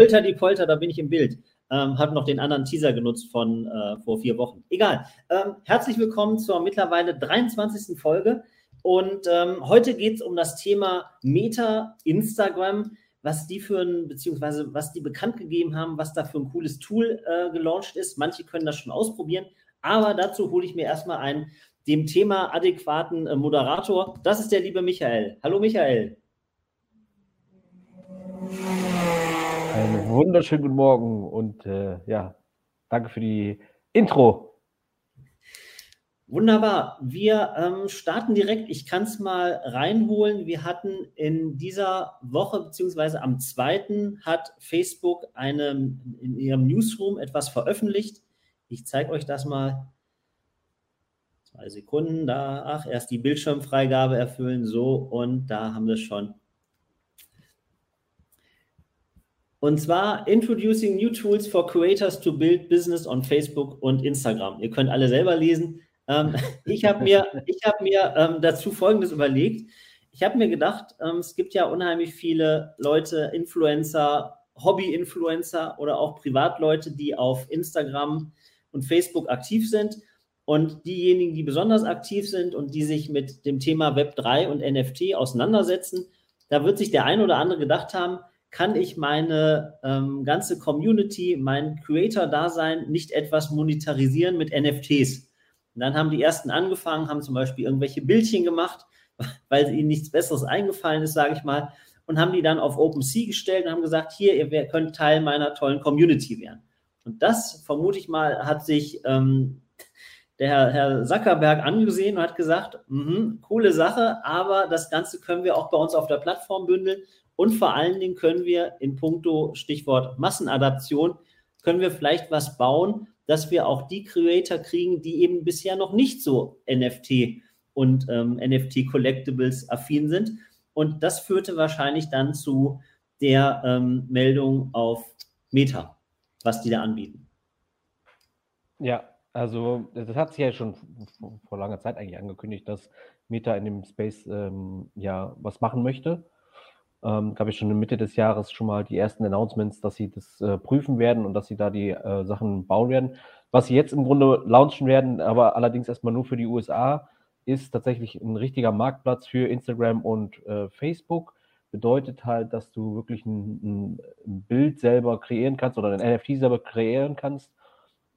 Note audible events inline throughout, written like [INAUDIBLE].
Polter die Polter, da bin ich im Bild. Ähm, hat noch den anderen Teaser genutzt von äh, vor vier Wochen. Egal. Ähm, herzlich willkommen zur mittlerweile 23. Folge. Und ähm, heute geht es um das Thema Meta, Instagram, was die für ein, beziehungsweise was die bekannt gegeben haben, was da für ein cooles Tool äh, gelauncht ist. Manche können das schon ausprobieren, aber dazu hole ich mir erstmal einen dem Thema adäquaten äh, Moderator. Das ist der liebe Michael. Hallo Michael. Einen wunderschönen guten Morgen und äh, ja, danke für die Intro. Wunderbar. Wir ähm, starten direkt. Ich kann es mal reinholen. Wir hatten in dieser Woche, beziehungsweise am 2. hat Facebook eine, in ihrem Newsroom etwas veröffentlicht. Ich zeige euch das mal. Zwei Sekunden da. Ach, erst die Bildschirmfreigabe erfüllen. So, und da haben wir schon. Und zwar Introducing New Tools for Creators to Build Business on Facebook und Instagram. Ihr könnt alle selber lesen. Ähm, [LAUGHS] ich habe mir, ich hab mir ähm, dazu Folgendes überlegt. Ich habe mir gedacht, ähm, es gibt ja unheimlich viele Leute, Influencer, Hobby-Influencer oder auch Privatleute, die auf Instagram und Facebook aktiv sind. Und diejenigen, die besonders aktiv sind und die sich mit dem Thema Web3 und NFT auseinandersetzen, da wird sich der ein oder andere gedacht haben, kann ich meine ähm, ganze Community, mein Creator-Dasein nicht etwas monetarisieren mit NFTs? Und dann haben die ersten angefangen, haben zum Beispiel irgendwelche Bildchen gemacht, [LAUGHS] weil ihnen nichts Besseres eingefallen ist, sage ich mal, und haben die dann auf OpenSea gestellt und haben gesagt, hier, ihr könnt Teil meiner tollen Community werden. Und das, vermute ich mal, hat sich ähm, der Herr Zuckerberg angesehen und hat gesagt, mh, coole Sache, aber das Ganze können wir auch bei uns auf der Plattform bündeln und vor allen Dingen können wir in puncto Stichwort Massenadaption, können wir vielleicht was bauen, dass wir auch die Creator kriegen, die eben bisher noch nicht so NFT und ähm, NFT Collectibles affin sind. Und das führte wahrscheinlich dann zu der ähm, Meldung auf Meta, was die da anbieten. Ja, also das hat sich ja schon vor langer Zeit eigentlich angekündigt, dass Meta in dem Space ähm, ja was machen möchte. Ähm, gab es schon in Mitte des Jahres schon mal die ersten Announcements, dass sie das äh, prüfen werden und dass sie da die äh, Sachen bauen werden. Was sie jetzt im Grunde launchen werden, aber allerdings erstmal nur für die USA, ist tatsächlich ein richtiger Marktplatz für Instagram und äh, Facebook. Bedeutet halt, dass du wirklich ein, ein, Bild selber kreieren kannst oder ein NFT selber kreieren kannst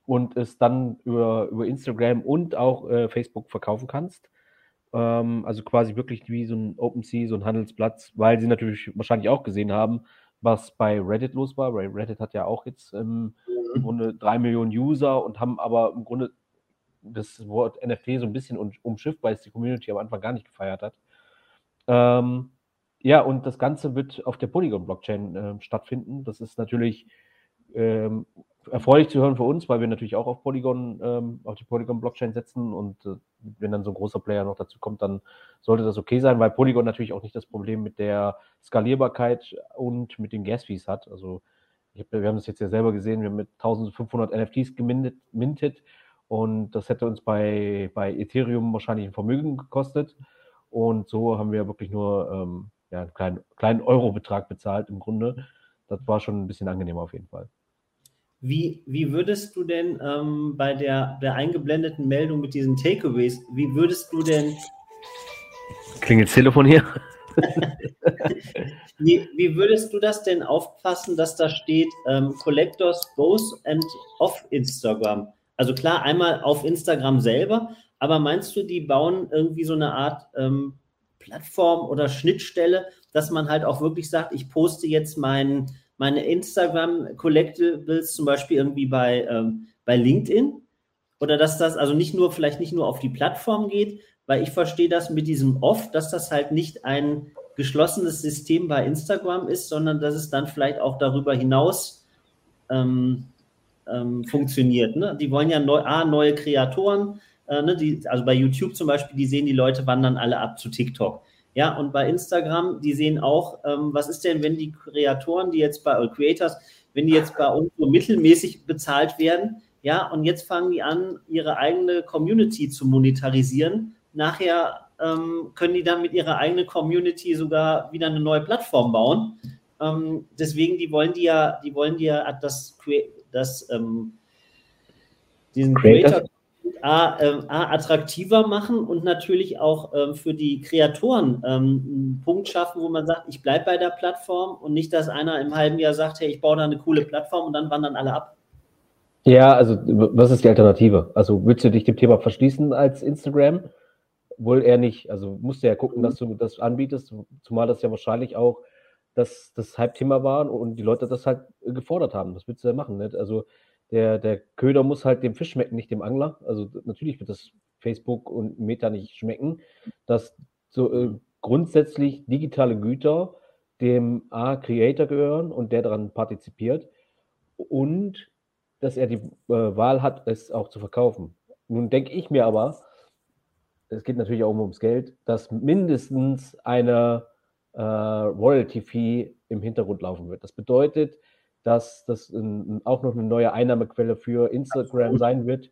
und es dann über, über Instagram und auch äh, Facebook verkaufen kannst. Ähm, also quasi wirklich wie so ein OpenSea, so ein Handelsplatz, weil sie natürlich wahrscheinlich auch gesehen haben, was bei Reddit los war. Weil Reddit hat ja auch jetzt ähm, mhm. im Grunde drei Millionen User und haben aber im Grunde das Wort NFT so ein bisschen umschifft, weil es die Community am Anfang gar nicht gefeiert hat. Ähm, ja, und das Ganze wird auf der Polygon-Blockchain äh, stattfinden. Das ist natürlich ähm, erfreulich zu hören für uns, weil wir natürlich auch auf Polygon, ähm, auf die Polygon-Blockchain setzen und äh, wenn dann so ein großer Player noch dazu kommt, dann sollte das okay sein, weil Polygon natürlich auch nicht das Problem mit der Skalierbarkeit und mit den Gas-Fees hat. Also hab, wir haben es jetzt ja selber gesehen, wir haben mit 1500 NFTs gemintet und das hätte uns bei, bei Ethereum wahrscheinlich ein Vermögen gekostet und so haben wir wirklich nur ähm, ja, einen kleinen, kleinen Euro-Betrag bezahlt im Grunde. Das war schon ein bisschen angenehmer auf jeden Fall. Wie, wie würdest du denn ähm, bei der, der eingeblendeten Meldung mit diesen Takeaways, wie würdest du denn. Klingelt das Telefon hier? [LAUGHS] wie, wie, würdest du das denn aufpassen, dass da steht ähm, Collectors both and off Instagram? Also klar, einmal auf Instagram selber, aber meinst du, die bauen irgendwie so eine Art ähm, Plattform oder Schnittstelle, dass man halt auch wirklich sagt, ich poste jetzt meinen meine Instagram-Collectibles zum Beispiel irgendwie bei, ähm, bei LinkedIn? Oder dass das also nicht nur, vielleicht nicht nur auf die Plattform geht, weil ich verstehe das mit diesem Off, dass das halt nicht ein geschlossenes System bei Instagram ist, sondern dass es dann vielleicht auch darüber hinaus ähm, ähm, funktioniert. Ne? Die wollen ja neu, A, neue Kreatoren, äh, ne? die, also bei YouTube zum Beispiel, die sehen die Leute wandern alle ab zu TikTok. Ja, und bei Instagram, die sehen auch, ähm, was ist denn, wenn die Kreatoren, die jetzt bei, Creators, wenn die jetzt bei uns so mittelmäßig bezahlt werden, ja, und jetzt fangen die an, ihre eigene Community zu monetarisieren. Nachher ähm, können die dann mit ihrer eigenen Community sogar wieder eine neue Plattform bauen. Ähm, deswegen, die wollen die ja, die wollen die ja das, das ähm, diesen Creator A, äh, A, attraktiver machen und natürlich auch ähm, für die Kreatoren ähm, einen Punkt schaffen, wo man sagt, ich bleibe bei der Plattform und nicht, dass einer im halben Jahr sagt, hey, ich baue da eine coole Plattform und dann wandern alle ab. Ja, also was ist die Alternative? Also willst du dich dem Thema verschließen als Instagram? Wohl eher nicht. Also musst du ja gucken, dass du das anbietest, zumal das ja wahrscheinlich auch das, das Hype-Thema war und die Leute das halt gefordert haben. Das willst du ja machen. Nicht? Also der, der Köder muss halt dem Fisch schmecken, nicht dem Angler. Also natürlich wird das Facebook und Meta nicht schmecken, dass so äh, grundsätzlich digitale Güter dem A Creator gehören und der daran partizipiert und dass er die äh, Wahl hat, es auch zu verkaufen. Nun denke ich mir aber, es geht natürlich auch ums Geld, dass mindestens eine äh, Royalty-Fee im Hintergrund laufen wird. Das bedeutet, dass das ein, auch noch eine neue Einnahmequelle für Instagram sein wird,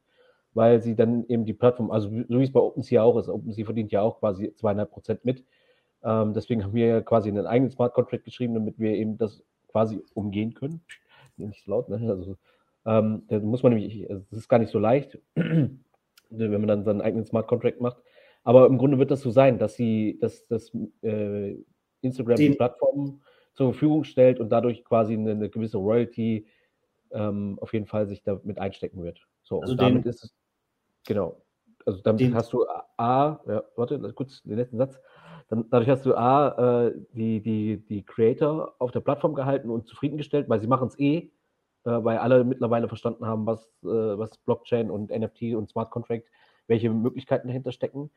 weil sie dann eben die Plattform, also so wie es bei OpenSea auch ist, OpenSea verdient ja auch quasi zweieinhalb Prozent mit. Ähm, deswegen haben wir quasi einen eigenen Smart Contract geschrieben, damit wir eben das quasi umgehen können. Nicht so laut, ne? Also ähm, da muss man nämlich, also das ist gar nicht so leicht, [CLEARS THROAT] wenn man dann seinen eigenen Smart Contract macht. Aber im Grunde wird das so sein, dass sie, dass, dass äh, Instagram die Plattform zur Verfügung stellt und dadurch quasi eine, eine gewisse Royalty ähm, auf jeden Fall sich damit einstecken wird. So, also und damit ist es, genau. Also damit den, hast du A, ja, warte, kurz den letzten Satz. Dann, dadurch hast du A, äh, die, die, die Creator auf der Plattform gehalten und zufriedengestellt, weil sie machen es eh, äh, weil alle mittlerweile verstanden haben, was, äh, was Blockchain und NFT und Smart Contract, welche Möglichkeiten dahinter stecken.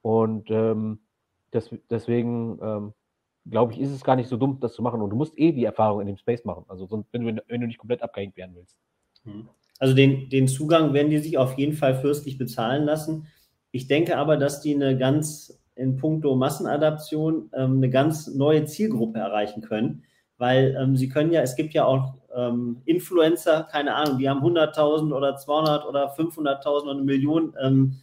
Und ähm, das, deswegen ähm, glaube ich, ist es gar nicht so dumm, das zu machen. Und du musst eh die Erfahrung in dem Space machen. Also wenn du, wenn du nicht komplett abgehängt werden willst. Hm. Also den, den Zugang werden die sich auf jeden Fall fürstlich bezahlen lassen. Ich denke aber, dass die eine ganz in puncto Massenadaption ähm, eine ganz neue Zielgruppe erreichen können, weil ähm, sie können ja, es gibt ja auch ähm, Influencer, keine Ahnung, die haben 100.000 oder 200 oder 500.000 oder eine Million ähm,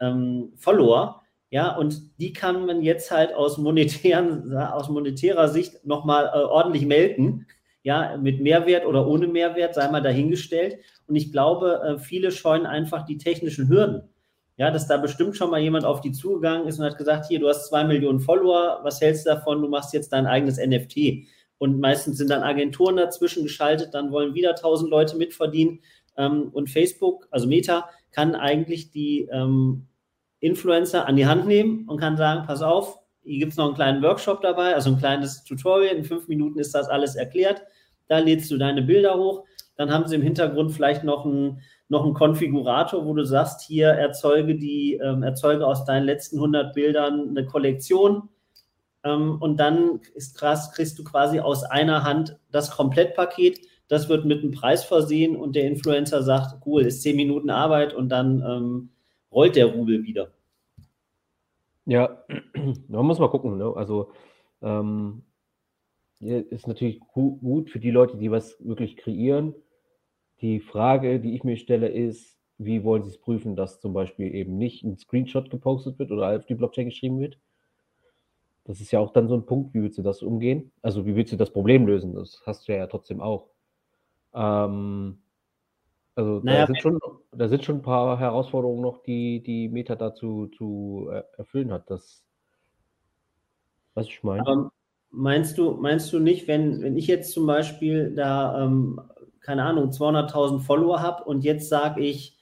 ähm, Follower ja, und die kann man jetzt halt aus, monetären, aus monetärer Sicht nochmal äh, ordentlich melken. Ja, mit Mehrwert oder ohne Mehrwert, sei mal dahingestellt. Und ich glaube, äh, viele scheuen einfach die technischen Hürden. Ja, dass da bestimmt schon mal jemand auf die zugegangen ist und hat gesagt, hier, du hast zwei Millionen Follower, was hältst du davon? Du machst jetzt dein eigenes NFT. Und meistens sind dann Agenturen dazwischen geschaltet, dann wollen wieder tausend Leute mitverdienen. Ähm, und Facebook, also Meta, kann eigentlich die ähm, Influencer an die Hand nehmen und kann sagen, pass auf, hier gibt es noch einen kleinen Workshop dabei, also ein kleines Tutorial. In fünf Minuten ist das alles erklärt. Da lädst du deine Bilder hoch. Dann haben sie im Hintergrund vielleicht noch einen, noch einen Konfigurator, wo du sagst, hier erzeuge, die, ähm, erzeuge aus deinen letzten 100 Bildern eine Kollektion. Ähm, und dann ist kriegst du quasi aus einer Hand das Komplettpaket. Das wird mit einem Preis versehen und der Influencer sagt, cool, ist zehn Minuten Arbeit und dann ähm, rollt der Rubel wieder. Ja, [CLEARS THROAT] man muss mal gucken. Ne? Also ähm, ist natürlich gut für die Leute, die was wirklich kreieren. Die Frage, die ich mir stelle, ist, wie wollen Sie es prüfen, dass zum Beispiel eben nicht ein Screenshot gepostet wird oder auf die Blockchain geschrieben wird? Das ist ja auch dann so ein Punkt, wie willst du das umgehen? Also wie willst du das Problem lösen? Das hast du ja trotzdem auch. Ähm, also naja, da, sind schon, da sind schon ein paar Herausforderungen noch, die die Meta dazu zu äh, erfüllen hat. Das, was ich meine. Aber meinst du, meinst du nicht, wenn, wenn ich jetzt zum Beispiel da, ähm, keine Ahnung, 200.000 Follower habe und jetzt sage ich,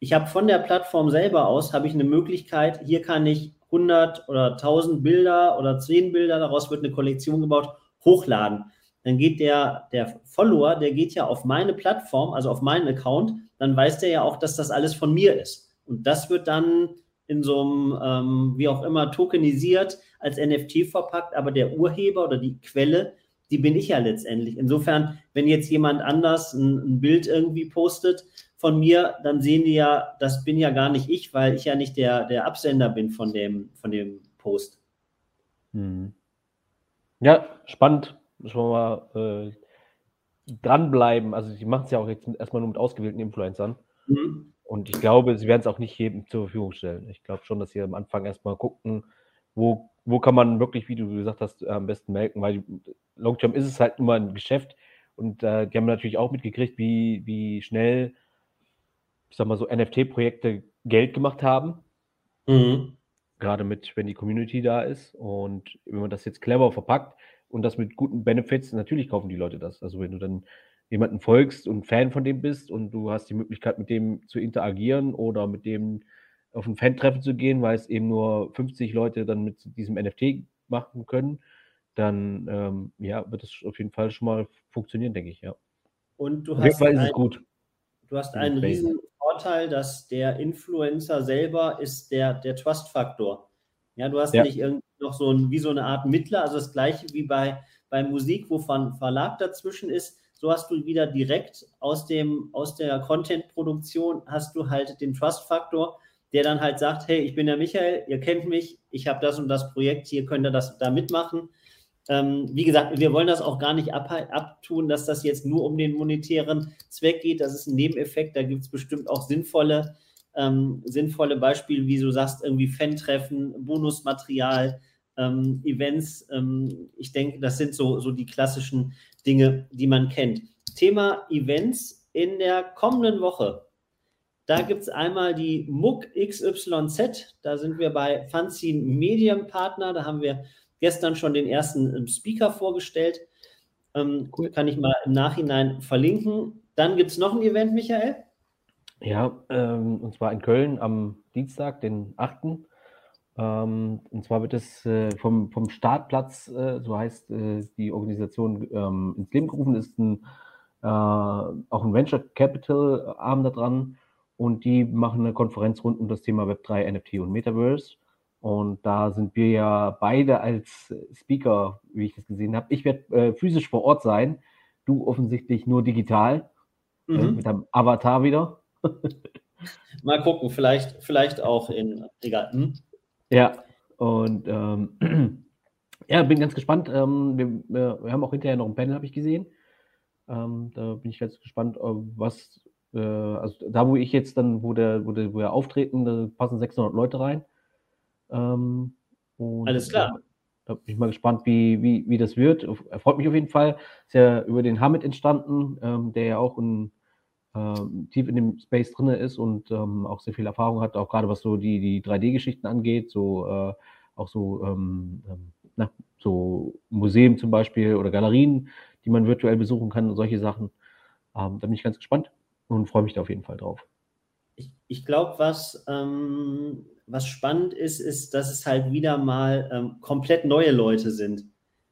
ich habe von der Plattform selber aus, habe ich eine Möglichkeit, hier kann ich 100 oder 1000 Bilder oder 10 Bilder, daraus wird eine Kollektion gebaut, hochladen dann geht der, der Follower, der geht ja auf meine Plattform, also auf meinen Account, dann weiß der ja auch, dass das alles von mir ist. Und das wird dann in so einem, ähm, wie auch immer, tokenisiert als NFT verpackt, aber der Urheber oder die Quelle, die bin ich ja letztendlich. Insofern, wenn jetzt jemand anders ein, ein Bild irgendwie postet von mir, dann sehen die ja, das bin ja gar nicht ich, weil ich ja nicht der, der Absender bin von dem, von dem Post. Hm. Ja, spannend müssen wir mal äh, dranbleiben. Also sie machen es ja auch jetzt erstmal nur mit ausgewählten Influencern. Mhm. Und ich glaube, sie werden es auch nicht jedem zur Verfügung stellen. Ich glaube schon, dass sie am Anfang erstmal gucken, wo wo kann man wirklich, wie du gesagt hast, am besten melken, weil Longterm ist es halt immer ein Geschäft und äh, die haben natürlich auch mitgekriegt, wie, wie schnell, ich sag mal so, NFT-Projekte Geld gemacht haben. Mhm. Gerade mit, wenn die Community da ist und wenn man das jetzt clever verpackt und das mit guten Benefits, natürlich kaufen die Leute das. Also wenn du dann jemanden folgst und Fan von dem bist und du hast die Möglichkeit, mit dem zu interagieren oder mit dem auf ein Fan-Treffen zu gehen, weil es eben nur 50 Leute dann mit diesem NFT machen können, dann ähm, ja, wird es auf jeden Fall schon mal funktionieren, denke ich, ja. Und du auf hast, ein, gut. du hast einen riesen Vorteil, dass der Influencer selber ist der, der Trust-Faktor. Ja, du hast ja. nicht irgendwie noch so ein, wie so eine Art Mittler, also das gleiche wie bei, bei Musik, wo ein Verlag dazwischen ist. So hast du wieder direkt aus, dem, aus der Content-Produktion hast du halt den Trust-Faktor, der dann halt sagt, hey, ich bin der Michael, ihr kennt mich, ich habe das und das Projekt, hier könnt ihr das da mitmachen. Ähm, wie gesagt, wir wollen das auch gar nicht ab, abtun, dass das jetzt nur um den monetären Zweck geht. Das ist ein Nebeneffekt. Da gibt es bestimmt auch sinnvolle, ähm, sinnvolle Beispiele, wie du sagst, irgendwie Fan-Treffen, Bonusmaterial, ähm, Events. Ähm, ich denke, das sind so, so die klassischen Dinge, die man kennt. Thema Events in der kommenden Woche. Da gibt es einmal die MUG XYZ. Da sind wir bei Fanzine Medium Partner. Da haben wir gestern schon den ersten ähm, Speaker vorgestellt. Ähm, cool. Kann ich mal im Nachhinein verlinken. Dann gibt es noch ein Event, Michael. Ja, ähm, und zwar in Köln am Dienstag, den 8. Ähm, und zwar wird es äh, vom, vom Startplatz, äh, so heißt äh, die Organisation, ähm, ins Leben gerufen, ist ein, äh, auch ein Venture Capital Arm da dran. Und die machen eine Konferenz rund um das Thema Web3, NFT und Metaverse. Und da sind wir ja beide als Speaker, wie ich das gesehen habe. Ich werde äh, physisch vor Ort sein, du offensichtlich nur digital, äh, mhm. mit einem Avatar wieder. [LAUGHS] Mal gucken, vielleicht, vielleicht auch in, egal. Hm? Ja, und ähm, [CLEARS THROAT] ja, bin ganz gespannt. Ähm, wir, wir, haben auch hinterher noch ein Panel, habe ich gesehen. Ähm, da bin ich ganz gespannt, was, äh, also da, wo ich jetzt dann, wo, der, wo, der, wo wir auftreten, da passen 600 Leute rein. Ähm, Alles klar. Da bin ich mal gespannt, wie, wie, wie das wird. Er freut mich auf jeden Fall. Ist ja über den Hamid entstanden, ähm, der ja auch in, ähm, tief in dem Space drin ist und ähm, auch sehr viel Erfahrung hat, auch gerade was so die, die 3D-Geschichten angeht, so äh, auch so, ähm, ähm, na, so Museen zum Beispiel oder Galerien, die man virtuell besuchen kann und solche Sachen. Ähm, da bin ich ganz gespannt und freue mich da auf jeden Fall drauf. Ich, ich glaube, was ähm, was spannend ist, ist, dass es halt wieder mal ähm, komplett neue Leute sind.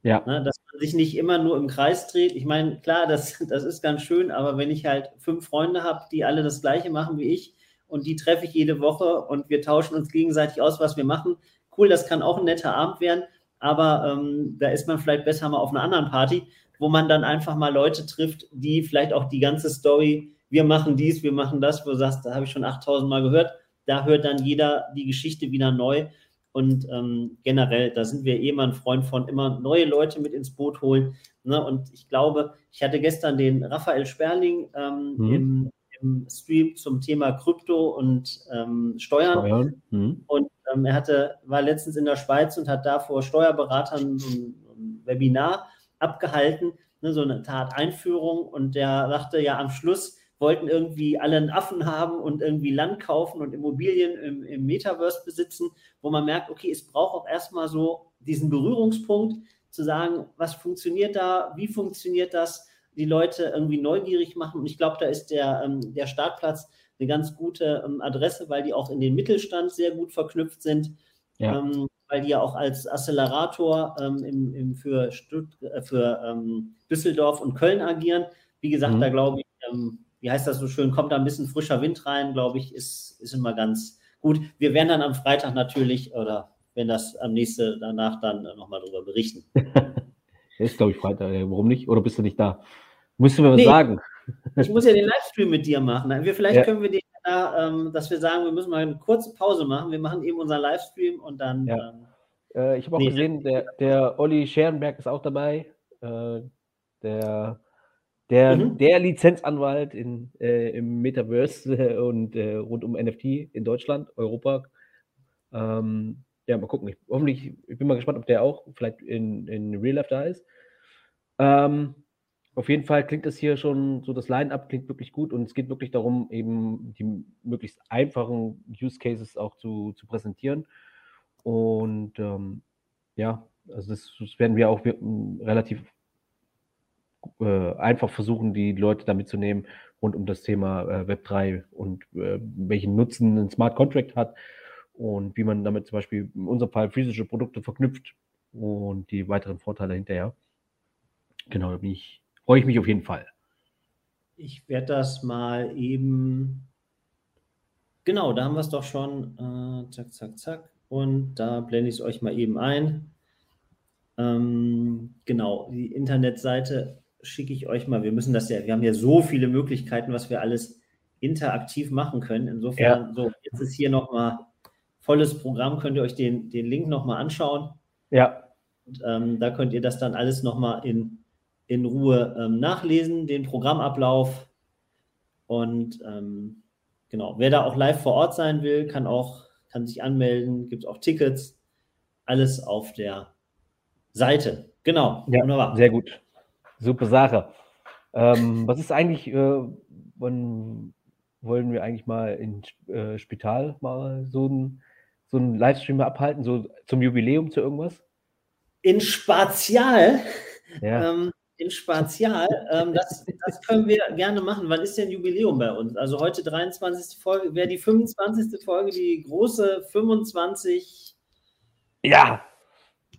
Ja. Ne, dass sich nicht immer nur im Kreis dreht. Ich meine, klar, das, [LAUGHS] das ist ganz schön, aber wenn ich halt fünf Freunde habe, die alle das Gleiche machen wie ich und die treffe ich jede Woche und wir tauschen uns gegenseitig aus, was wir machen, cool, das kann auch ein netter Abend werden, aber ähm, da ist man vielleicht besser mal auf einer anderen Party, wo man dann einfach mal Leute trifft, die vielleicht auch die ganze Story, wir machen dies, wir machen das, wo du sagst, da habe ich schon 8000 Mal gehört, da hört dann jeder die Geschichte wieder neu. Und ähm, generell, da sind wir eh immer ein Freund von, immer neue Leute mit ins Boot holen. Ne? Und ich glaube, ich hatte gestern den Raphael Sperling ähm, mhm. im, im, Stream zum Thema Krypto und ähm, Steuern. Steuern. Mhm. Und ähm, er hatte, war letztens in der Schweiz und hat da vor Steuerberatern so ein, ein Webinar abgehalten, ne, so eine Tat Einführung. Und der sagte ja am Schluss, wollten irgendwie alle einen Affen haben und irgendwie Land kaufen und Immobilien im, im Metaverse besitzen, wo man merkt, okay, es braucht auch erstmal so diesen Berührungspunkt, zu sagen, was funktioniert da, wie funktioniert das, die Leute irgendwie neugierig machen. Und ich glaube, da ist der, ähm, der Startplatz eine ganz gute ähm, Adresse, weil die auch in den Mittelstand sehr gut verknüpft sind, ja. ähm, weil die ja auch als Accelerator ähm, im, im für, Stutt äh, für ähm, Düsseldorf und Köln agieren. Wie gesagt, mhm. da glaube ich, ähm, wie heißt das so schön, kommt da ein bisschen frischer Wind rein, glaube ich, ist, ist immer ganz gut. Wir werden dann am Freitag natürlich, oder wenn das am nächsten danach dann nochmal darüber berichten. [LAUGHS] ist, glaube ich, Freitag. Warum nicht? Oder bist du nicht da? Musst du mir was nee, sagen? ich muss ja den Livestream mit dir machen. Wir, vielleicht ja. können wir den ähm, dass wir sagen, wir müssen mal eine kurze Pause machen. Wir machen eben unseren Livestream und dann. Ja. Ähm, äh, ich habe auch nee, gesehen, der, der Olli Scherenberg ist auch dabei. Äh, der der, mhm. der Lizenzanwalt in, äh, im Metaverse äh, und äh, rund um NFT in Deutschland, Europa. Ähm, ja, mal gucken. Ich, hoffentlich, ich bin mal gespannt, ob der auch vielleicht in, in Real Life da ist. Ähm, auf jeden Fall klingt das hier schon so, das Line-Up klingt wirklich gut und es geht wirklich darum, eben die möglichst einfachen Use Cases auch zu, zu präsentieren. Und ähm, ja, also das, das, werden wir auch relativ äh, einfach versuchen, die Leute damit zu nehmen rund um das Thema äh, Web3 und äh, welchen Nutzen ein Smart Contract hat und wie man damit zum Beispiel in unserem Fall physische Produkte verknüpft und die weiteren Vorteile hinterher. Genau, da bin ich freue ich mich auf jeden Fall. Ich werde das mal eben. Genau, da haben wir es doch schon. Äh, zack, zack, zack. Und da blende ich es euch mal eben ein. Ähm, genau, die Internetseite schicke ich euch mal. Wir müssen das ja, wir haben ja so viele Möglichkeiten, was wir alles interaktiv machen können. Insofern, ja. so, jetzt ist hier nochmal volles Programm, könnt ihr euch den, den Link nochmal anschauen. Ja. Und, ähm, da könnt ihr das dann alles nochmal in in Ruhe ähm, nachlesen, den Programmablauf. Und ähm, genau, wer da auch live vor Ort sein will, kann auch, kann sich anmelden, gibt auch Tickets, alles auf der Seite. Genau, ja, wunderbar. Sehr gut. Super Sache. Ähm, was ist eigentlich, äh, wann wollen wir eigentlich mal in äh, Spital mal so ein so einen Livestream abhalten, so zum Jubiläum zu irgendwas? In Spatial? Ja. Ähm, in Spatial. Ähm, das, das, können wir gerne machen. Wann ist denn Jubiläum bei uns? Also heute 23. Folge, wäre die 25. Folge, die große 25. Ja.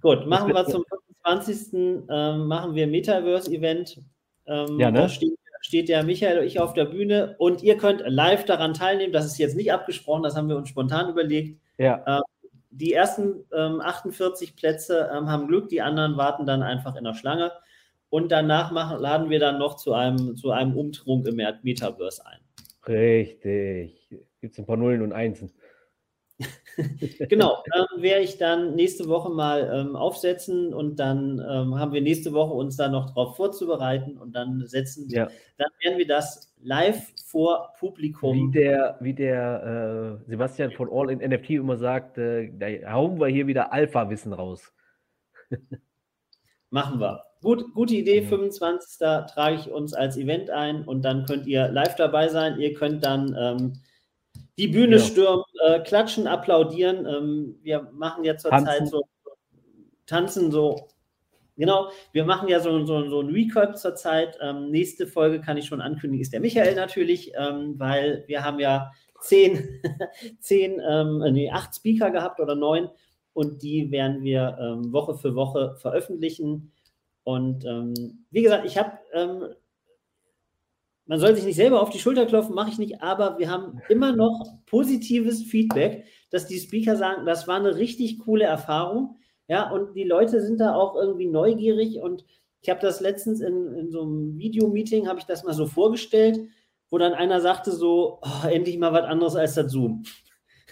Gut, machen wir zum 25. Ähm, machen wir Metaverse-Event. Ähm, ja, ne? Da steht, steht der Michael und ich auf der Bühne und ihr könnt live daran teilnehmen. Das ist jetzt nicht abgesprochen, das haben wir uns spontan überlegt. Ja. Ähm, die ersten 48 ähm, Plätze haben Glück, die anderen warten dann einfach in der Schlange und danach machen, laden wir dann noch zu einem, zu einem Umtrunk im Metaverse ein. Richtig. Gibt es ein paar Nullen und Einsen. [LAUGHS] genau, ähm, werde ich dann nächste Woche mal ähm, aufsetzen und dann ähm, haben wir nächste Woche uns da noch darauf vorzubereiten und dann setzen, ja. dann werden wir das live vor Publikum. Wie der, wie der äh, Sebastian von All in NFT immer sagt, äh, da hauen wir hier wieder Alpha-Wissen raus. [LAUGHS] Machen wir. Gut, gute Idee, 25. trage ich uns als Event ein und dann könnt ihr live dabei sein. Ihr könnt dann ähm, die Bühne ja. stürmen, äh, klatschen, applaudieren. Ähm, wir machen ja zurzeit so tanzen so. Genau, wir machen ja so, so, so ein Recap zurzeit. Ähm, nächste Folge kann ich schon ankündigen, ist der Michael natürlich, ähm, weil wir haben ja zehn, [LAUGHS] zehn ähm, nee, acht Speaker gehabt oder neun und die werden wir ähm, Woche für Woche veröffentlichen. Und ähm, wie gesagt, ich habe, man soll sich nicht selber auf die Schulter klopfen, mache ich nicht, aber wir haben immer noch positives Feedback, dass die Speaker sagen, das war eine richtig coole Erfahrung. Ja, und die Leute sind da auch irgendwie neugierig und ich habe das letztens in, in so einem Videomeeting, habe ich das mal so vorgestellt, wo dann einer sagte so, oh, endlich mal was anderes als das Zoom.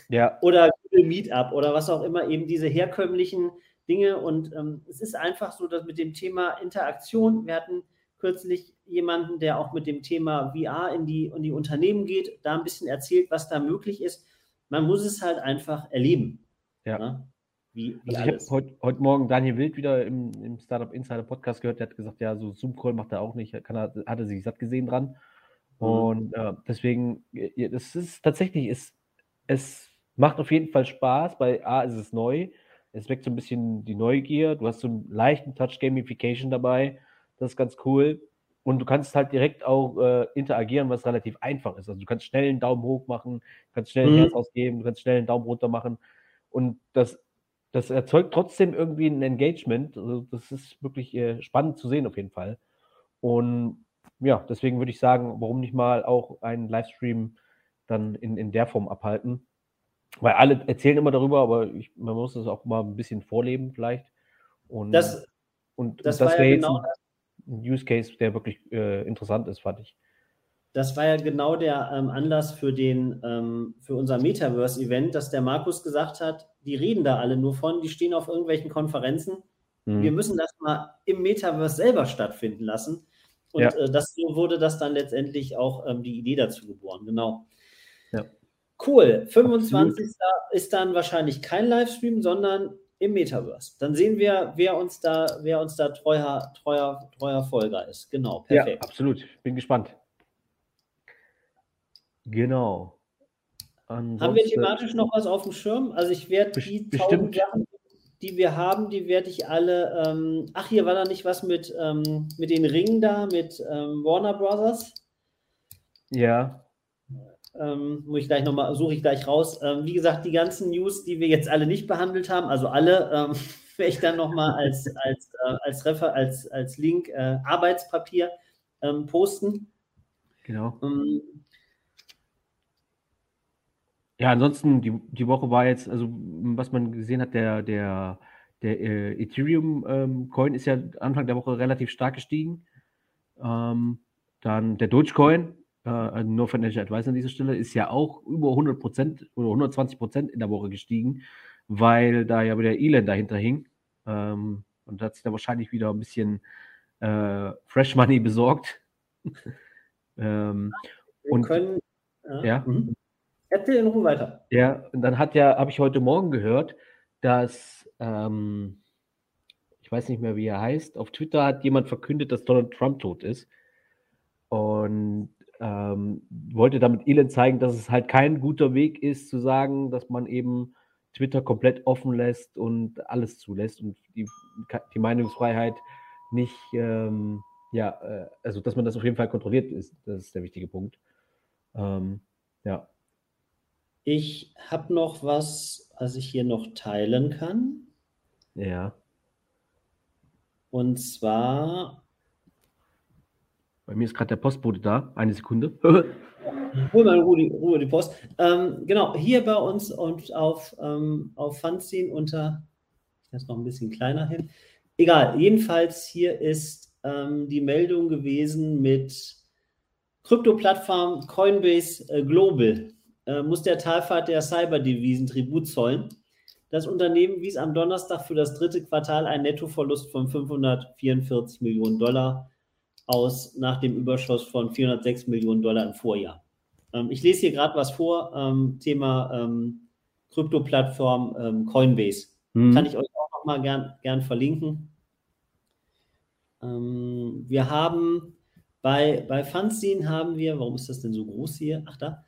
Ja. Oder Google Meetup oder was auch immer, eben diese herkömmlichen Dinge. Und ähm, es ist einfach so, dass mit dem Thema Interaktion, wir hatten kürzlich jemanden, der auch mit dem Thema VR in die, in die Unternehmen geht, da ein bisschen erzählt, was da möglich ist. Man muss es halt einfach erleben. Ja. Ne? Wie, wie also ich habe heute, heute Morgen Daniel Wild wieder im, im Startup Insider Podcast gehört, der hat gesagt, ja, so Zoom-Call macht er auch nicht, kann er, hat er sich satt gesehen dran. Mhm. Und äh, deswegen, das ist tatsächlich, es, es macht auf jeden Fall Spaß. Bei A ist es neu, es weckt so ein bisschen die Neugier. Du hast so einen leichten Touch-Gamification dabei. Das ist ganz cool. Und du kannst halt direkt auch äh, interagieren, was relativ einfach ist. Also du kannst schnell einen Daumen hoch machen, kannst schnell ein mhm. Herz ausgeben, du kannst schnell einen Daumen runter machen. Und das, das erzeugt trotzdem irgendwie ein Engagement. Also das ist wirklich äh, spannend zu sehen auf jeden Fall. Und ja, deswegen würde ich sagen, warum nicht mal auch einen Livestream dann in, in der Form abhalten. Weil alle erzählen immer darüber, aber ich, man muss das auch mal ein bisschen vorleben vielleicht. Und das, und, das, das wäre ja genau ein Use Case, der wirklich äh, interessant ist, fand ich. Das war ja genau der ähm, Anlass für, den, ähm, für unser Metaverse-Event, dass der Markus gesagt hat, die reden da alle nur von, die stehen auf irgendwelchen Konferenzen. Mhm. Wir müssen das mal im Metaverse selber stattfinden lassen. Und ja. äh, das, so wurde das dann letztendlich auch ähm, die Idee dazu geboren, genau. Ja. Cool. 25. Absolut. ist dann wahrscheinlich kein Livestream, sondern im Metaverse. Dann sehen wir, wer uns da, wer uns da treuer, treuer, treuer Folger ist. Genau, perfekt. Ja, absolut. Bin gespannt. Genau. Ansonsten, haben wir thematisch noch was auf dem Schirm? Also ich werde die tausend Sachen, die wir haben, die werde ich alle. Ähm, ach, hier war da nicht was mit, ähm, mit den Ringen da, mit ähm, Warner Brothers. Ja. Ähm, muss ich gleich nochmal, suche ich gleich raus. Ähm, wie gesagt, die ganzen News, die wir jetzt alle nicht behandelt haben, also alle, ähm, [LAUGHS] werde ich dann nochmal als, als, äh, als, Refer, als, als Link äh, Arbeitspapier ähm, posten. Genau. Ähm, ja, ansonsten, die, die Woche war jetzt, also was man gesehen hat, der, der, der äh, Ethereum-Coin ähm, ist ja Anfang der Woche relativ stark gestiegen. Ähm, dann der Dogecoin, äh, also No Financial Advisor an dieser Stelle, ist ja auch über 100% oder 120% in der Woche gestiegen, weil da ja wieder Elend dahinter hing. Ähm, und hat sich da wahrscheinlich wieder ein bisschen äh, Fresh Money besorgt. [LAUGHS] ähm, Wir und können, ja. ja. Mhm. Erzähl in Ruhe weiter. Ja, und dann hat ja, habe ich heute Morgen gehört, dass, ähm, ich weiß nicht mehr, wie er heißt, auf Twitter hat jemand verkündet, dass Donald Trump tot ist. Und ähm, wollte damit Elon zeigen, dass es halt kein guter Weg ist, zu sagen, dass man eben Twitter komplett offen lässt und alles zulässt und die, die Meinungsfreiheit nicht, ähm, ja, äh, also dass man das auf jeden Fall kontrolliert ist. Das ist der wichtige Punkt. Ähm, ja. Ich habe noch was, was ich hier noch teilen kann. Ja. Und zwar. Bei mir ist gerade der Postbote da. Eine Sekunde. [LAUGHS] Hol mal in Ruhe, Ruhe die Post. Ähm, genau, hier bei uns und auf, ähm, auf Fanzine unter. Ich lasse noch ein bisschen kleiner hin. Egal, jedenfalls hier ist ähm, die Meldung gewesen mit Krypto-Plattform Coinbase äh, Global äh, muss der Talfahrt der Cyberdevisen Tribut zollen. Das Unternehmen wies am Donnerstag für das dritte Quartal einen Nettoverlust von 544 Millionen Dollar aus, nach dem Überschuss von 406 Millionen Dollar im Vorjahr. Ähm, ich lese hier gerade was vor, ähm, Thema ähm, Krypto-Plattform ähm, Coinbase. Mhm. Kann ich euch auch nochmal gern, gern verlinken. Ähm, wir haben bei, bei Fanzine haben wir, warum ist das denn so groß hier? Ach da,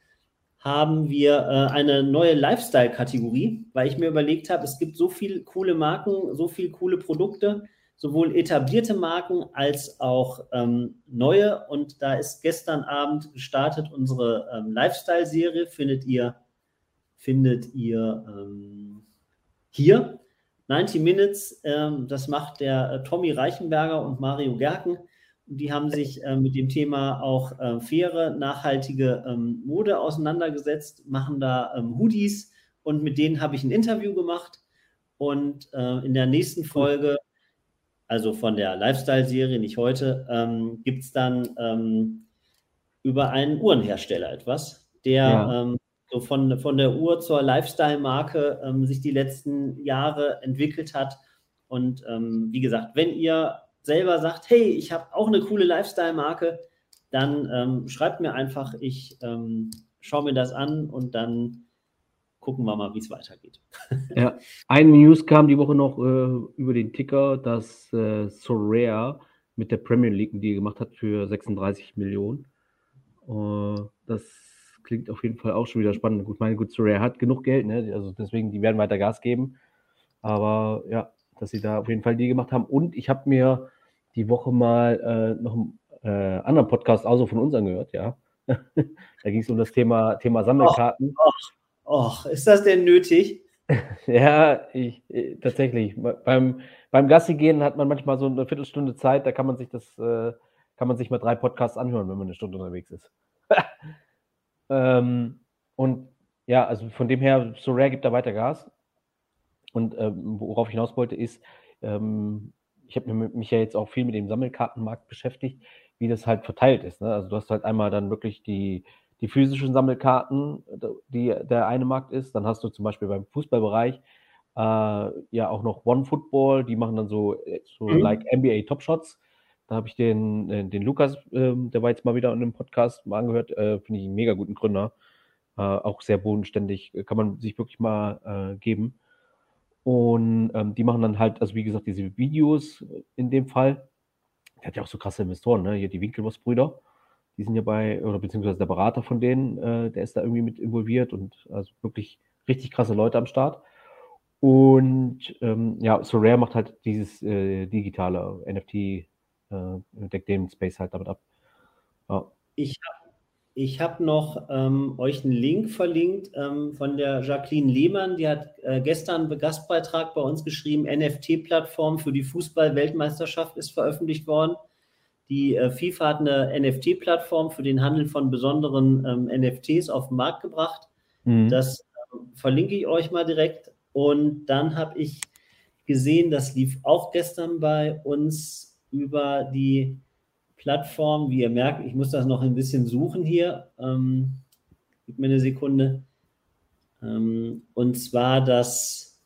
haben wir äh, eine neue Lifestyle-Kategorie, weil ich mir überlegt habe, es gibt so viele coole Marken, so viele coole Produkte, sowohl etablierte Marken als auch ähm, neue. Und da ist gestern Abend gestartet unsere ähm, Lifestyle-Serie, findet ihr, findet ihr ähm, hier. 90 Minutes, ähm, das macht der äh, Tommy Reichenberger und Mario Gerken. Die haben sich äh, mit dem Thema auch äh, faire, nachhaltige ähm, Mode auseinandergesetzt, machen da ähm, Hoodies und mit denen habe ich ein Interview gemacht. Und äh, in der nächsten Folge, also von der Lifestyle-Serie, nicht heute, ähm, gibt es dann ähm, über einen Uhrenhersteller etwas, der ja. Ähm, so von, von der Uhr zur Lifestyle-Marke ähm, sich die letzten Jahre entwickelt hat. Und wie gesagt, wenn ihr selber sagt, hey, ich habe auch eine coole Lifestyle-Marke, dann ähm, schreibt mir einfach, ich ähm, schaue mir das an und dann gucken wir mal, wie es weitergeht. [LAUGHS] Ja, eine News kam die Woche noch äh, über den Ticker, dass äh, Sorare mit der Premier League einen Deal gemacht hat für 36 Millionen. Uh, das klingt auf jeden Fall auch schon wieder spannend. Gut, meine gut, Sorare hat genug Geld, ne? also deswegen, die werden weiter Gas geben. Aber ja, dass sie da auf jeden Fall die gemacht haben. Und ich habe mir die Woche mal äh, noch einen äh, anderen Podcast außer von uns angehört, ja. [LAUGHS] da ging es um das Thema, Thema Sammelkarten. Och, och, ist das denn nötig? [LAUGHS] ja, ich, ich, tatsächlich. Beim, beim Gassi gehen hat man manchmal so eine Viertelstunde Zeit, da kann man sich das, äh, kann man sich mal drei Podcasts anhören, wenn man eine Stunde unterwegs ist. [LAUGHS] ähm, und ja, also von dem her, so rare gibt da weiter Gas. Und ähm, worauf ich hinaus wollte, ist, ähm, ich habe mich ja jetzt auch viel mit dem Sammelkartenmarkt beschäftigt, wie das halt verteilt ist. Ne? Also du hast halt einmal dann wirklich die, die physischen Sammelkarten, die der eine Markt ist. Dann hast du zum Beispiel beim Fußballbereich äh, ja auch noch One Football, die machen dann so, so mhm. like NBA Top Shots. Da habe ich den, äh, den Lukas, äh, der war jetzt mal wieder in einem Podcast mal angehört, äh, finde ich einen mega guten Gründer. Äh, auch sehr bodenständig, kann man sich wirklich mal äh, geben. Und ähm, die machen dann halt, also wie gesagt, diese Videos in dem Fall. Der hat ja auch so krasse Investoren, ne? Hier die Winkelboss-Brüder. Die sind ja bei, oder beziehungsweise der Berater von denen, äh, der ist da irgendwie mit involviert und also wirklich richtig krasse Leute am Start. Und ähm, ja, So Rare macht halt dieses äh, digitale NFT, äh, deckt den Space halt damit ab. Ja. Ich habe ich hab noch ähm, euch einen Link verlinkt ähm, von der Jacqueline Lehmann, die hat äh, gestern einen Gastbeitrag bei uns geschrieben, NFT-Plattform für die Fußball-Weltmeisterschaft ist veröffentlicht worden. Die äh, FIFA hat eine NFT-Plattform für den Handel von besonderen ähm, NFTs auf den Markt gebracht. Mhm. Das verlinke ich euch mal direkt. Und dann habe ich gesehen, das lief auch gestern bei uns über die Plattform. Wie ihr merkt, ich muss das noch ein bisschen suchen hier. Ähm, gib mir eine Sekunde. Ähm, und zwar das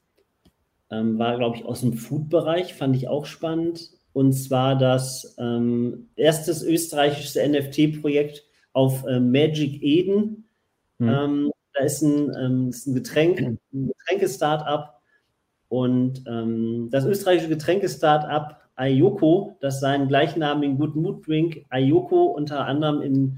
ähm, war, glaube ich, aus dem Food-Bereich, fand ich auch spannend. Und zwar das ähm, erstes österreichische NFT-Projekt auf äh, Magic Eden. Mhm. Da ist ein, ähm, ist ein Getränk, ein Getränke-Startup und ähm, das österreichische Getränke-Startup Ayoko, das seinen gleichnamigen Good Mood Drink Ayoko unter anderem in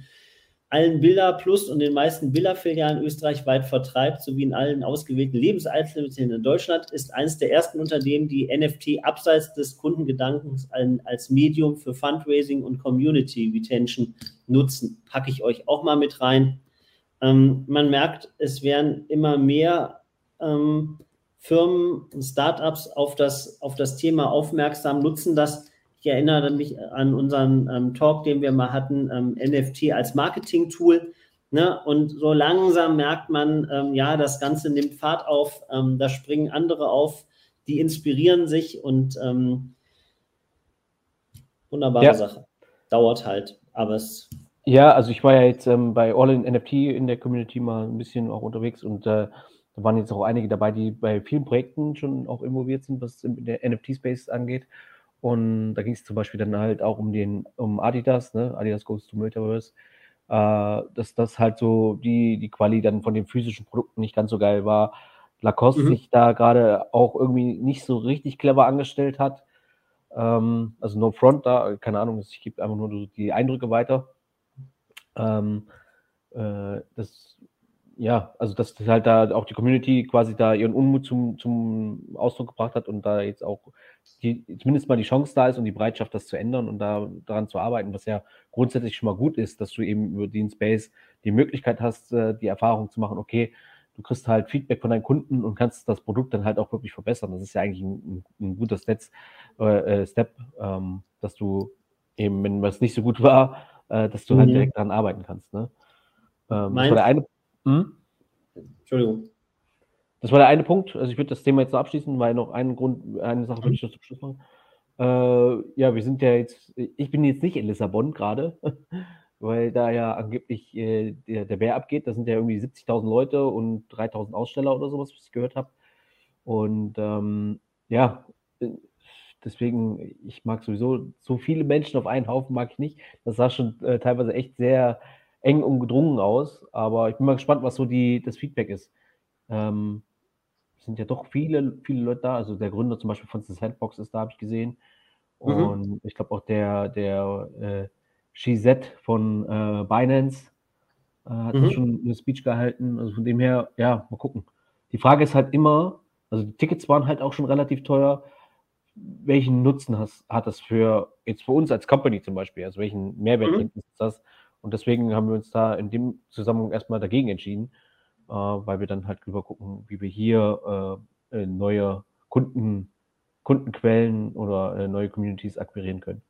allen Billa Plus und den meisten Billa-Filialen österreichweit vertreibt, sowie in allen ausgewählten Lebenseinzelmitteln in Deutschland, ist eines der ersten Unternehmen, die NFT abseits des Kundengedankens als Medium für Fundraising und Community Retention nutzen. Packe ich euch auch mal mit rein. Ähm, man merkt, es werden immer mehr ähm, Firmen und Startups auf das, auf das Thema aufmerksam, nutzen das. Ich erinnere mich an unseren ähm, Talk, den wir mal hatten, ähm, NFT als Marketing-Tool. Ne? Und so langsam merkt man, ähm, ja, das Ganze nimmt Fahrt auf, ähm, da springen andere auf, die inspirieren sich und wunderbare ja. Sache. Dauert halt, aber es ja, also ich war ja jetzt ähm, bei All in NFT in der Community mal ein bisschen auch unterwegs und äh, da waren jetzt auch einige dabei, die bei vielen Projekten schon auch involviert sind, was der NFT-Space angeht. Und da ging es zum Beispiel dann halt auch um den, um Adidas, ne? Adidas Goes to Metaverse, äh, dass das halt so die, die Quali dann von den physischen Produkten nicht ganz so geil war. Lacoste mhm. sich da gerade auch irgendwie nicht so richtig clever angestellt hat. Ähm, also No Front da, keine Ahnung, ich gebe einfach nur die Eindrücke weiter. Ähm, äh, das, ja, also dass das halt da auch die Community quasi da ihren Unmut zum, zum Ausdruck gebracht hat und da jetzt auch die, zumindest mal die Chance da ist und die Bereitschaft, das zu ändern und da daran zu arbeiten, was ja grundsätzlich schon mal gut ist, dass du eben über den Space die Möglichkeit hast, äh, die Erfahrung zu machen, okay, du kriegst halt Feedback von deinen Kunden und kannst das Produkt dann halt auch wirklich verbessern. Das ist ja eigentlich ein, ein guter Stats, äh, Step, ähm, dass du eben, wenn was nicht so gut war, äh, dass du halt mhm. halt direkt daran arbeiten kannst. Ne? Ähm, das war der eine. Hm? Entschuldigung. Das war der eine Punkt. Also ich würde das Thema jetzt noch abschließen, weil noch einen Grund, eine Sache würde ich noch zum Schluss machen. Äh, ja, wir sind ja jetzt, ich bin jetzt nicht in Lissabon gerade, [LAUGHS] weil da ja angeblich äh, der, der Bär abgeht. Da sind ja irgendwie 70.000 Leute und 3.000 Aussteller oder sowas, was ich gehört habe. Und ähm, ja, Deswegen, ich mag sowieso so viele Menschen auf einen Haufen mag ich nicht. Das sah schon äh, teilweise echt sehr eng und gedrungen aus. Aber ich bin mal gespannt, was so die, das Feedback ist. Ähm, sind ja doch viele, viele Leute da. Also der Gründer zum Beispiel von The Sandbox ist da, habe ich gesehen. Mhm. Und mhm. ich glaube auch der, der äh, Shizet von äh, Binance äh, hat mhm. schon eine Speech gehalten. Also von dem her, ja, mal gucken. Die Frage ist halt immer, also die Tickets waren halt auch schon relativ teuer welchen Nutzen has, hat das für jetzt für uns als Company zum Beispiel? Also welchen Mehrwert mhm. bringt das? Und deswegen haben wir uns da in dem Zusammenhang erstmal dagegen entschieden, äh, weil wir dann halt drüber gucken, wie wir hier äh, neue Kunden, Kundenquellen oder äh, neue Communities akquirieren können.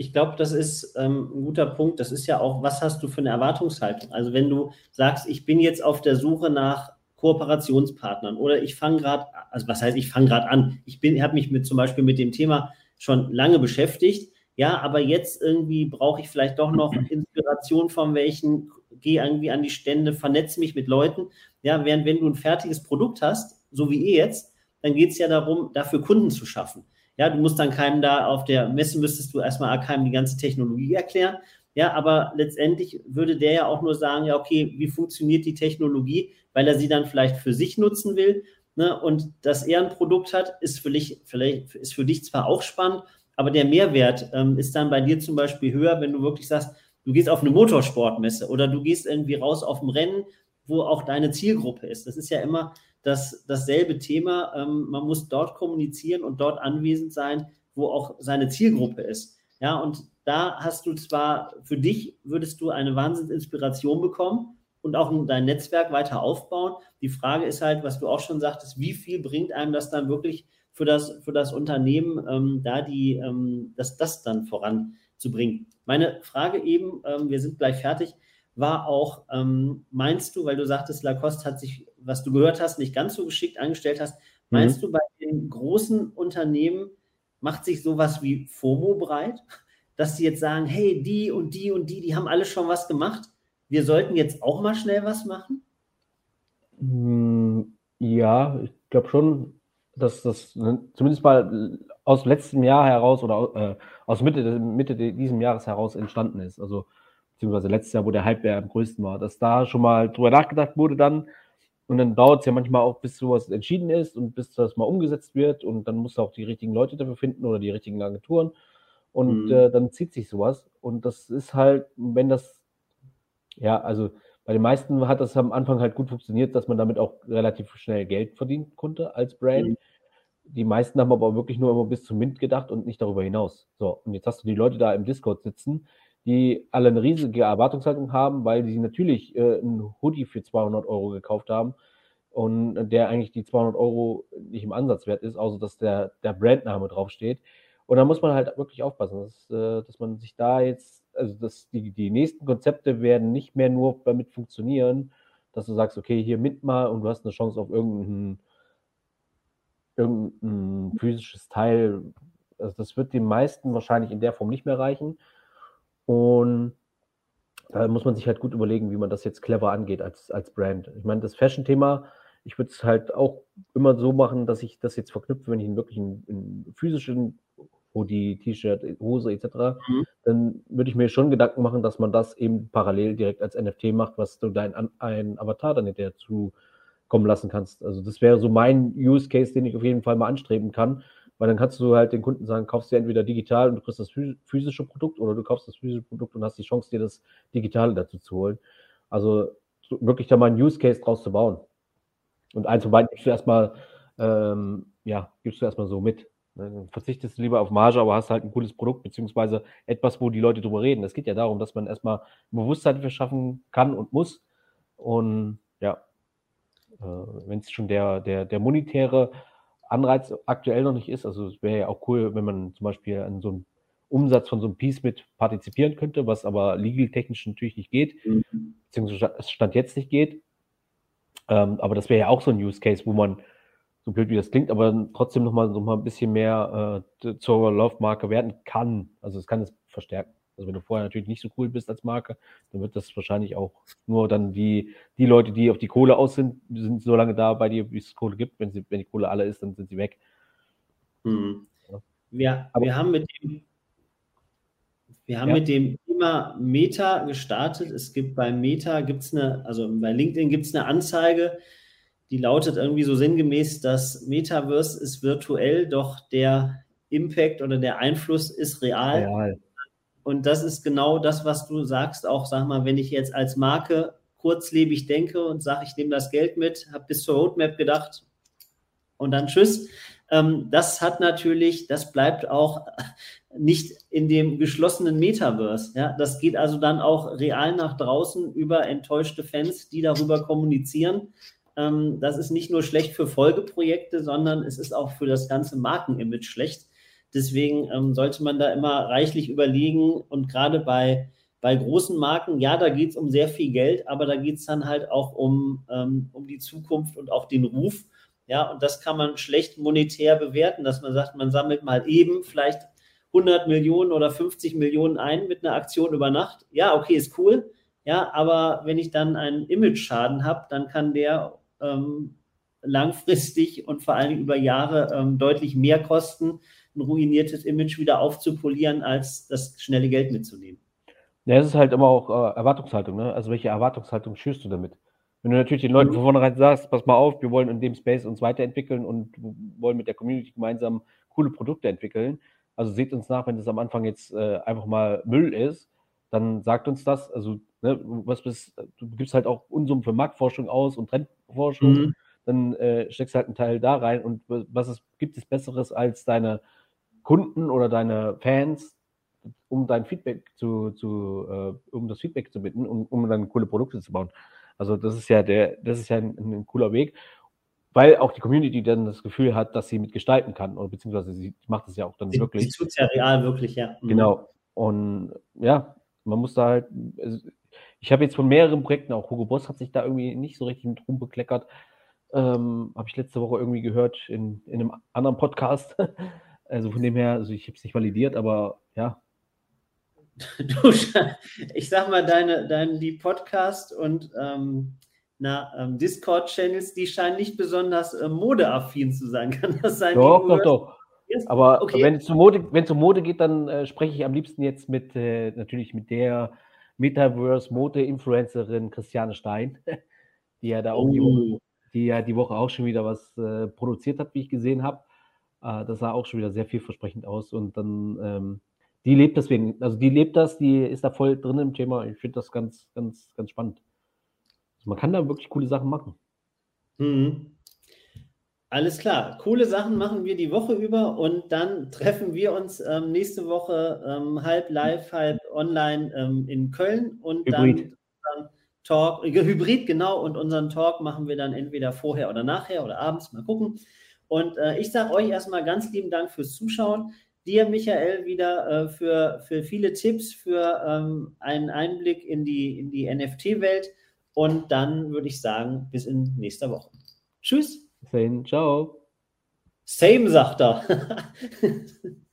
Ich glaube, das ist ähm, ein guter Punkt. Das ist ja auch, was hast du für eine Erwartungshaltung? Also wenn du sagst, ich bin jetzt auf der Suche nach Kooperationspartnern oder ich fange gerade, also was heißt, ich fange gerade an. Ich bin, habe mich mit zum Beispiel mit dem Thema schon lange beschäftigt. Ja, aber jetzt irgendwie brauche ich vielleicht doch noch [CLEARS THROAT] Inspiration von welchen, gehe irgendwie an die Stände, vernetze mich mit Leuten. Ja, während wenn du ein fertiges Produkt hast, so wie ihr jetzt, dann geht es ja darum, dafür Kunden zu schaffen. Ja, du musst dann keinem da auf der Messe müsstest du erstmal keinem die ganze Technologie erklären. Ja, aber letztendlich würde der ja auch nur sagen, ja, okay, wie funktioniert die Technologie, weil er sie dann vielleicht für sich nutzen will. Ne? Und dass er ein Produkt hat, ist für dich, vielleicht ist für dich zwar auch spannend, aber der Mehrwert ähm, ist dann bei dir zum Beispiel höher, wenn du wirklich sagst, du gehst auf eine Motorsportmesse oder du gehst irgendwie raus auf ein Rennen, wo auch deine Zielgruppe ist. Das ist ja immer das, dasselbe Thema. Ähm, man muss dort kommunizieren und dort anwesend sein, wo auch seine Zielgruppe ist. Ja, und da hast du zwar für dich, würdest du eine Wahnsinnsinspiration bekommen und auch dein Netzwerk weiter aufbauen. Die Frage ist halt, was du auch schon sagtest, wie viel bringt einem das dann wirklich für das, für das Unternehmen, ähm, da die, ähm, das, das dann voranzubringen. Meine Frage eben, ähm, wir sind gleich fertig, war auch, ähm, meinst du, weil du sagtest, Lacoste hat sich, was du gehört hast, nicht ganz so geschickt angestellt hast, meinst mhm. du, bei den großen Unternehmen macht sich sowas wie FOMO breit, dass sie jetzt sagen, hey, die und die und die, die haben alle schon was gemacht, wir sollten jetzt auch mal schnell was machen? Hm, ja, ich glaube schon, dass das ne, zumindest mal aus letztem Jahr heraus oder äh, aus Mitte, Mitte diesem Jahres heraus entstanden ist. Also beziehungsweise letztes Jahr, wo der Hype ja am größten war, dass da schon mal drüber nachgedacht wurde dann. Und dann dauert es ja manchmal auch, bis sowas entschieden ist und bis das mal umgesetzt wird. Und dann musst du auch die richtigen Leute dafür finden oder die richtigen Agenturen. Und mhm. äh, dann zieht sich sowas. Und das ist halt, wenn das, ja, also bei den meisten hat das am Anfang halt gut funktioniert, dass man damit auch relativ schnell Geld verdienen konnte als Brand. Mhm. Die meisten haben aber wirklich nur immer bis zum Mint gedacht und nicht darüber hinaus. So, und jetzt hast du die Leute da im Discord sitzen, die alle eine riesige Erwartungshaltung haben, weil sie natürlich äh, einen Hoodie für 200 Euro gekauft haben und der eigentlich die 200 Euro nicht im Ansatz wert ist, außer dass der, der Brandname draufsteht. Und da muss man halt wirklich aufpassen, dass, äh, dass man sich da jetzt, also dass die, die nächsten Konzepte werden nicht mehr nur damit funktionieren, dass du sagst, okay, hier mit mal und du hast eine Chance auf irgendein, irgendein physisches Teil. Also das wird den meisten wahrscheinlich in der Form nicht mehr reichen. Und da muss man sich halt gut überlegen, wie man das jetzt clever angeht als, als Brand. Ich meine, das Fashion-Thema, ich würde es halt auch immer so machen, dass ich das jetzt verknüpfe, wenn ich einen wirklichen einen physischen Hoodie, T-Shirt, Hose etc., mhm. dann würde ich mir schon Gedanken machen, dass man das eben parallel direkt als NFT macht, was du dein ein Avatar dann hinterher zu kommen lassen kannst. Also das wäre so mein Use Case, den ich auf jeden Fall mal anstreben kann, weil dann kannst du halt den Kunden sagen, kaufst du entweder digital und du kriegst das physische Produkt oder du kaufst das physische Produkt und hast die Chance, dir das digitale dazu zu holen. Also wirklich da mal einen Use Case draus zu bauen. Und eins von beiden gibst du erstmal, ähm, ja, gibst du erstmal so mit. Ne? Dann verzichtest du lieber auf Marge, aber hast halt ein cooles Produkt, beziehungsweise etwas, wo die Leute drüber reden. Das geht ja darum, dass man erstmal Bewusstsein dafür schaffen kann und muss. Und ja, wenn es schon der, der, der monetäre Anreiz aktuell noch nicht ist. Also es wäre ja auch cool, wenn man zum Beispiel an so einem Umsatz von so einem Piece mit partizipieren könnte, was aber legal-technisch natürlich nicht geht, mhm. beziehungsweise Stand jetzt nicht geht. Ähm, aber das wäre ja auch so ein Use Case, wo man, so blöd wie das klingt, aber trotzdem nochmal so mal ein bisschen mehr äh, zur Love-Marke werden kann. Also es kann es verstärken. Also wenn du vorher natürlich nicht so cool bist als Marke, dann wird das wahrscheinlich auch nur dann die, die Leute, die auf die Kohle aus sind, sind so lange da bei dir, wie es Kohle gibt. Wenn, sie, wenn die Kohle alle ist, dann sind sie weg. Hm. Ja, wir, wir haben mit dem, wir haben ja. mit dem Thema Meta gestartet. Es gibt bei Meta gibt es eine, also bei LinkedIn gibt es eine Anzeige, die lautet irgendwie so sinngemäß, das Metaverse ist virtuell, doch der Impact oder der Einfluss ist real. real. Und das ist genau das, was du sagst, auch sag mal, wenn ich jetzt als Marke kurzlebig denke und sage, ich nehme das Geld mit, habe bis zur Roadmap gedacht und dann tschüss. Ähm, das hat natürlich, das bleibt auch nicht in dem geschlossenen Metaverse. Ja? Das geht also dann auch real nach draußen über enttäuschte Fans, die darüber kommunizieren. Ähm, das ist nicht nur schlecht für Folgeprojekte, sondern es ist auch für das ganze Markenimage schlecht. Deswegen ähm, sollte man da immer reichlich überlegen und gerade bei, bei großen Marken, ja, da geht es um sehr viel Geld, aber da geht es dann halt auch um, ähm, um die Zukunft und auch den Ruf. Ja, und das kann man schlecht monetär bewerten, dass man sagt, man sammelt mal eben vielleicht 100 Millionen oder 50 Millionen ein mit einer Aktion über Nacht. Ja, okay, ist cool. Ja, aber wenn ich dann einen Image-Schaden habe, dann kann der ähm, langfristig und vor allem über Jahre ähm, deutlich mehr kosten, ein ruiniertes Image wieder aufzupolieren, als das schnelle Geld mitzunehmen. Ja, es ist halt immer auch äh, Erwartungshaltung, ne? Also welche Erwartungshaltung schürst du damit? Wenn du natürlich den Leuten mhm. von vornherein sagst, pass mal auf, wir wollen in dem Space uns weiterentwickeln und wollen mit der Community gemeinsam coole Produkte entwickeln. Also seht uns nach, wenn das am Anfang jetzt äh, einfach mal Müll ist, dann sagt uns das. Also, ne, was bist, du gibst halt auch Unsummen für Marktforschung aus und Trendforschung, mhm. Dann äh, steckst halt einen Teil da rein und was es, gibt es Besseres als deine Kunden oder deine Fans um dein Feedback zu, zu äh, um das Feedback zu bitten, um, um dann coole Produkte zu bauen. Also das ist ja der, das ist ja ein, ein, cooler Weg, weil auch die Community dann das Gefühl hat, dass sie mitgestalten kann, oder beziehungsweise sie macht es ja auch dann sie, wirklich. Sie tut es ja real wirklich, ja. Mhm. Genau. Und ja, man muss da halt, also ich habe jetzt von mehreren Projekten, auch Hugo Boss hat sich da irgendwie nicht so richtig mit rumbekleckert. Ähm, habe ich letzte Woche irgendwie gehört in, in einem anderen Podcast. [LAUGHS] also von dem her, also ich habe es nicht validiert, aber ja, [LAUGHS] Du, ich sag mal, deine, deine die Podcast und ähm, ähm, Discord-Channels, die scheinen nicht besonders äh, modeaffin zu sein. [LAUGHS] Kann das sein? Doch, doch, doch. Aber okay. wenn es um Mode, wenn es um Mode geht, dann äh, spreche ich am liebsten jetzt mit äh, natürlich mit der Metaverse-Mode-Influencerin Christiane Stein, die ja da auch oh. Woche, die ja die Woche auch schon wieder was äh, produziert hat, wie ich gesehen habe. Äh, das sah auch schon wieder sehr vielversprechend aus. Und dann ähm, die lebt deswegen, also die lebt das, die ist da voll drin im Thema. Ich finde das ganz, ganz, ganz spannend. Also man kann da wirklich coole Sachen machen. Mhm. Alles klar. Coole Sachen machen wir die Woche über und dann treffen wir uns ähm, nächste Woche ähm, halb live, halb online ähm, in Köln und Hybrid. dann Talk, äh, Hybrid, genau, und unseren Talk machen wir dann entweder vorher oder nachher oder abends, mal gucken. Und äh, ich sage euch erstmal ganz lieben Dank fürs Zuschauen dir, Michael, wieder äh, für, für viele Tipps, für ähm, einen Einblick in die, in die NFT-Welt. Und dann würde ich sagen, bis in nächster Woche. Tschüss. Bis dahin, ciao. Same, sagt er. [LAUGHS]